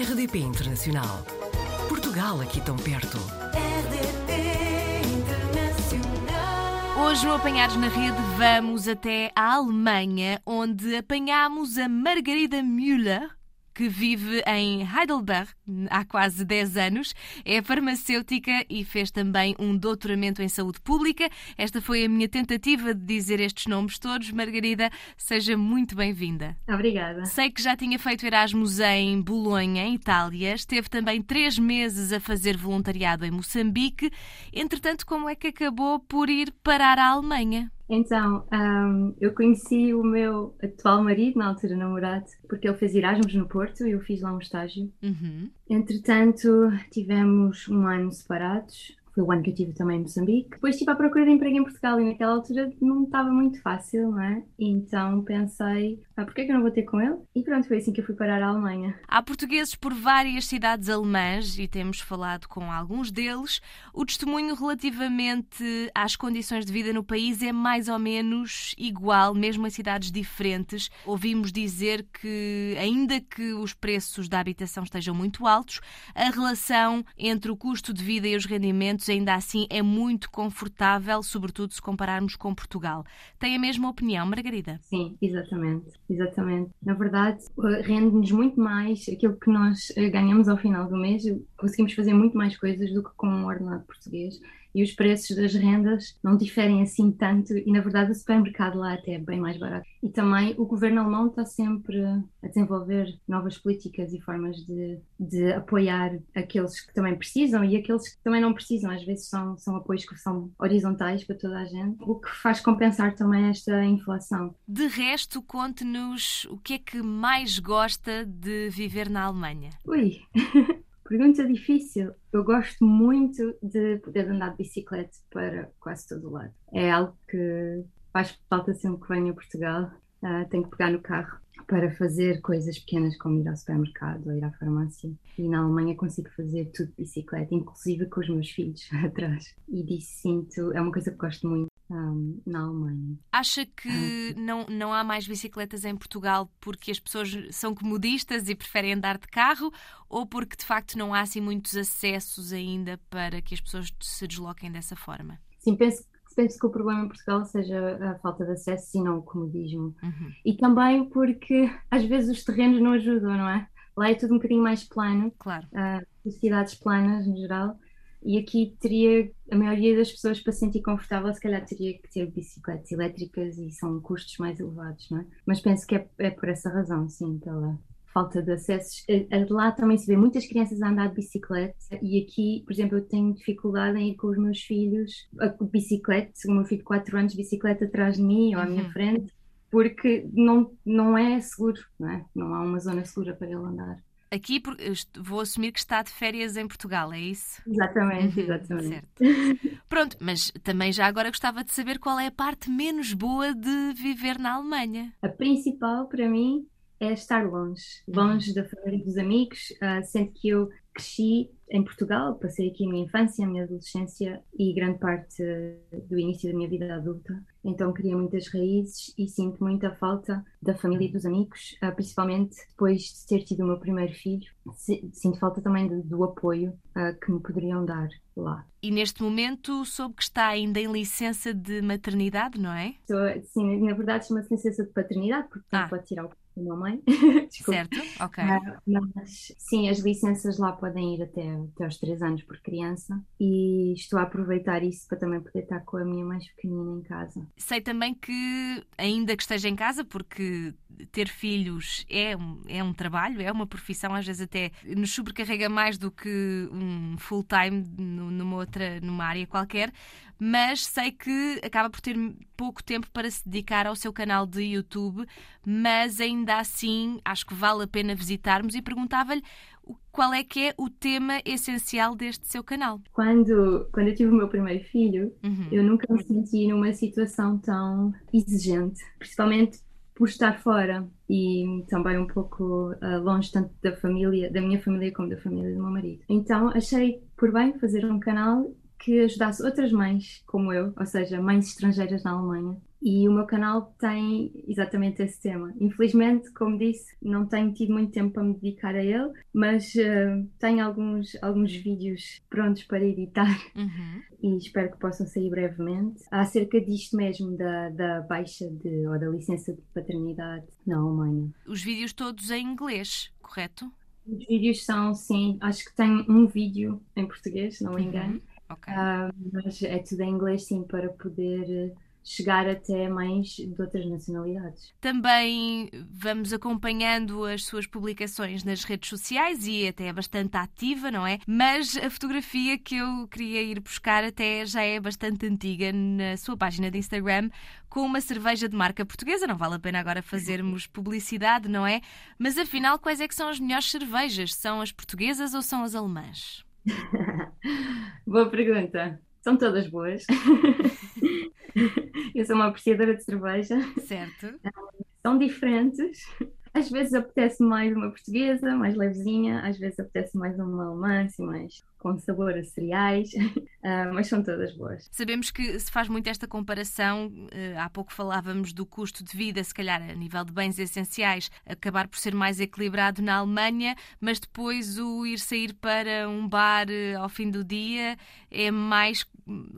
RDP Internacional. Portugal aqui tão perto. RDP Internacional. Hoje no Apanhados na Rede vamos até a Alemanha, onde apanhamos a Margarida Müller, que vive em Heidelberg há quase 10 anos. É farmacêutica e fez também um doutoramento em saúde pública. Esta foi a minha tentativa de dizer estes nomes todos. Margarida, seja muito bem-vinda. Obrigada. Sei que já tinha feito Erasmus em Bolonha, em Itália. Esteve também três meses a fazer voluntariado em Moçambique. Entretanto, como é que acabou por ir parar à Alemanha? Então, ahm, eu conheci o meu atual marido, na altura namorado, porque ele fez Erasmus no Porto e eu fiz lá um estágio. Uhum. Entretanto, tivemos um ano separados. Foi o ano que eu tive também em Moçambique. Depois estive à procura de emprego em Portugal e naquela altura não estava muito fácil, não é? Então pensei, ah, porquê que eu não vou ter com ele? E pronto, foi assim que eu fui parar à Alemanha. Há portugueses por várias cidades alemãs e temos falado com alguns deles. O testemunho relativamente às condições de vida no país é mais ou menos igual, mesmo em cidades diferentes. Ouvimos dizer que, ainda que os preços da habitação estejam muito altos, a relação entre o custo de vida e os rendimentos ainda assim é muito confortável, sobretudo se compararmos com Portugal. Tem a mesma opinião, Margarida? Sim, exatamente, exatamente. Na verdade, rende-nos muito mais aquilo que nós eh, ganhamos ao final do mês. Conseguimos fazer muito mais coisas do que com um ordenado português. E os preços das rendas não diferem assim tanto, e na verdade o supermercado lá até é bem mais barato. E também o governo alemão está sempre a desenvolver novas políticas e formas de, de apoiar aqueles que também precisam e aqueles que também não precisam. Às vezes são, são apoios que são horizontais para toda a gente, o que faz compensar também esta inflação. De resto, conte-nos o que é que mais gosta de viver na Alemanha. Ui, pergunta difícil. Eu gosto muito de poder andar de bicicleta para quase todo o lado. É algo que faz falta sempre que venho a Portugal. Ah, tenho que pegar no carro para fazer coisas pequenas como ir ao supermercado ou ir à farmácia. E na Alemanha consigo fazer tudo de bicicleta, inclusive com os meus filhos atrás. E disso sinto, é uma coisa que gosto muito ah, na Alemanha. Acha que não, não há mais bicicletas em Portugal porque as pessoas são comodistas e preferem andar de carro ou porque de facto não há assim muitos acessos ainda para que as pessoas se desloquem dessa forma? Sim, penso, penso que o problema em Portugal seja a falta de acesso e não o comodismo. Uhum. E também porque às vezes os terrenos não ajudam, não é? Lá é tudo um bocadinho mais plano, Claro. ah, as cidades planas no geral, e aqui teria, a maioria das pessoas para se sentir confortável, se calhar teria que ter bicicletas elétricas e são custos mais elevados, não é? Mas penso que é, é por essa razão, sim, pela falta de acessos. Eh, eh, Lá também se vê muitas crianças a andar de bicicleta e aqui, por exemplo, eu tenho dificuldade em ir com os meus filhos a bicicleta, o meu filho de 4 anos bicicleta atrás de mim ou à minha Uhum. frente, porque não, não é seguro, não é? Não há uma zona segura para ele andar. Aqui vou assumir que está de férias em Portugal, é isso? Exatamente, Uhum, exatamente. Certo. Pronto, mas também já agora gostava de saber qual é a parte menos boa de viver na Alemanha. A principal para mim é estar longe, longe da família e dos amigos, ah, sendo que eu cresci em Portugal, passei aqui a minha infância, a minha adolescência e grande parte do início da minha vida adulta. Então criei muitas raízes e sinto muita falta da família e dos amigos, ah, principalmente depois de ter tido o meu primeiro filho. Si- Sinto falta também do, do apoio ah, que me poderiam dar lá. E neste momento soube que está ainda em licença de maternidade, não é? Sim, na verdade chama-se licença de paternidade, porque Ah. não pode tirar o da minha mãe. Certo? Ok. Ah, Mas sim, as licenças lá podem ir até, até aos 3 anos por criança e estou a aproveitar isso para também poder estar com a minha mais pequenina em casa. Sei também que, ainda que esteja em casa, porque ter filhos é um, é um trabalho, é uma profissão, às vezes até nos sobrecarrega mais do que um full-time nu- numa outra, numa área qualquer, mas sei que acaba por ter pouco tempo para se dedicar ao seu canal de YouTube, mas ainda assim acho que vale a pena visitarmos e perguntava-lhe qual é que é o tema essencial deste seu canal. Quando, quando eu tive o meu primeiro filho, Uhum. eu nunca me senti numa situação tão exigente, principalmente por estar fora e também um pouco ah, longe tanto da família, da minha família como da família do meu marido. Então achei por bem fazer um canal que ajudasse outras mães como eu, ou seja, mães estrangeiras na Alemanha. E o meu canal tem exatamente esse tema. Infelizmente, como disse, não tenho tido muito tempo para me dedicar a ele, mas uh, tenho alguns, alguns vídeos prontos para editar Uhum. e espero que possam sair brevemente. Acerca disto mesmo, da, da baixa de, ou da licença de paternidade na Alemanha. Os vídeos todos em inglês, correto? Os vídeos são, sim, acho que tem um vídeo em português, não me engano. Uhum. Ok. Ah, mas é tudo em inglês, sim, para poder eh, chegar até mães de outras nacionalidades. Também vamos acompanhando as suas publicações nas redes sociais e até é bastante ativa, não é? Mas a fotografia que eu queria ir buscar até já é bastante antiga na sua página de Instagram, com uma cerveja de marca portuguesa. Não vale a pena agora fazermos publicidade, não é? Mas afinal, quais é que são as melhores cervejas? São as portuguesas ou são as alemãs? Boa pergunta. São todas boas. Eu sou uma apreciadora de cerveja. Certo? São diferentes. Às vezes apetece mais uma portuguesa, mais levezinha, às vezes apetece mais uma alemã, assim, mais com sabor a cereais, Ah, mas são todas boas. Sabemos que se faz muito esta comparação. eh, Há pouco falávamos do custo de vida, se calhar a nível de bens essenciais, acabar por ser mais equilibrado na Alemanha, mas depois o ir sair para um bar eh, ao fim do dia é mais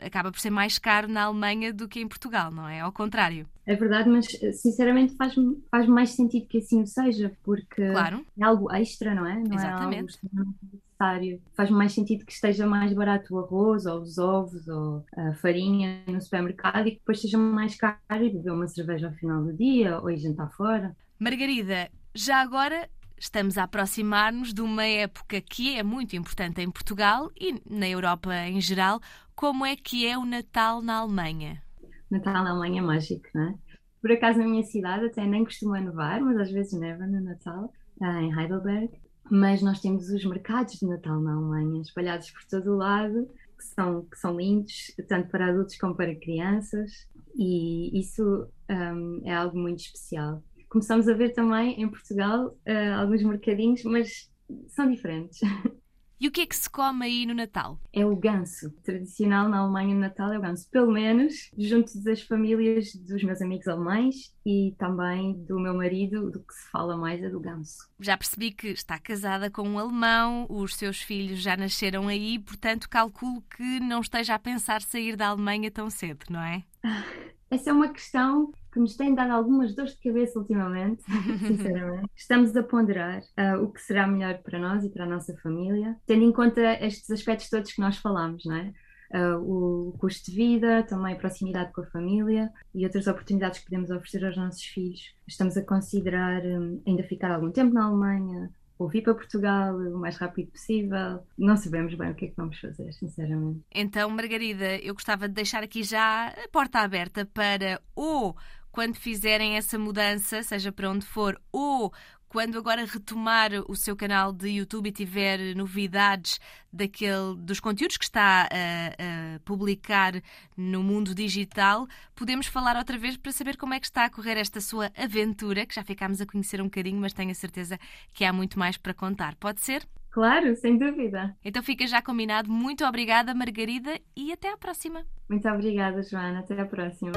acaba por ser mais caro na Alemanha do que em Portugal, não é? Ao contrário. É verdade, mas sinceramente faz-me faz mais sentido que assim o seja, porque Claro. é algo extra, não é? Não é Exatamente. extremamente necessário. Faz mais sentido que esteja mais barato o arroz, ou os ovos, ou a farinha no supermercado e que depois seja mais caro e beber uma cerveja ao final do dia, ou ir jantar fora. Margarida, já agora estamos a aproximar-nos de uma época que é muito importante em Portugal e na Europa em geral. Como é que é o Natal na Alemanha? Natal na Alemanha é mágico, não é? Por acaso na minha cidade até nem costuma nevar, mas às vezes neva no Natal, ah, em Heidelberg. Mas nós temos os mercados de Natal na Alemanha, espalhados por todo o lado, que são, que são lindos, tanto para adultos como para crianças, e isso ahm, é algo muito especial. Começamos a ver também em Portugal ah, alguns mercadinhos, mas são diferentes. E o que é que se come aí no Natal? É o ganso. Tradicional na Alemanha no Natal é o ganso. Pelo menos junto das famílias dos meus amigos alemães e também do meu marido, do que se fala mais é do ganso. Já percebi que está casada com um alemão, os seus filhos já nasceram aí, portanto calculo que não esteja a pensar sair da Alemanha tão cedo, não é? Essa é uma questão que nos tem dado algumas dores de cabeça ultimamente, sinceramente. Estamos a ponderar ah, o que será melhor para nós e para a nossa família, tendo em conta estes aspectos todos que nós falamos, não é? Ah, o custo de vida, também a proximidade com a família e outras oportunidades que podemos oferecer aos nossos filhos. Estamos a considerar hum, ainda ficar algum tempo na Alemanha, ou vir para Portugal o mais rápido possível. Não sabemos bem o que é que vamos fazer, sinceramente. Então, Margarida, eu gostava de deixar aqui já a porta aberta para ou quando fizerem essa mudança, seja para onde for, ou quando agora retomar o seu canal de YouTube e tiver novidades daquele, dos conteúdos que está a, a publicar no mundo digital, podemos falar outra vez para saber como é que está a correr esta sua aventura, que já ficámos a conhecer um bocadinho, mas tenho a certeza que há muito mais para contar. Pode ser? Claro, sem dúvida. Então fica já combinado. Muito obrigada, Margarida, e até à próxima. Muito obrigada, Joana. Até à próxima.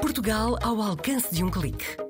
Portugal ao alcance de um clique.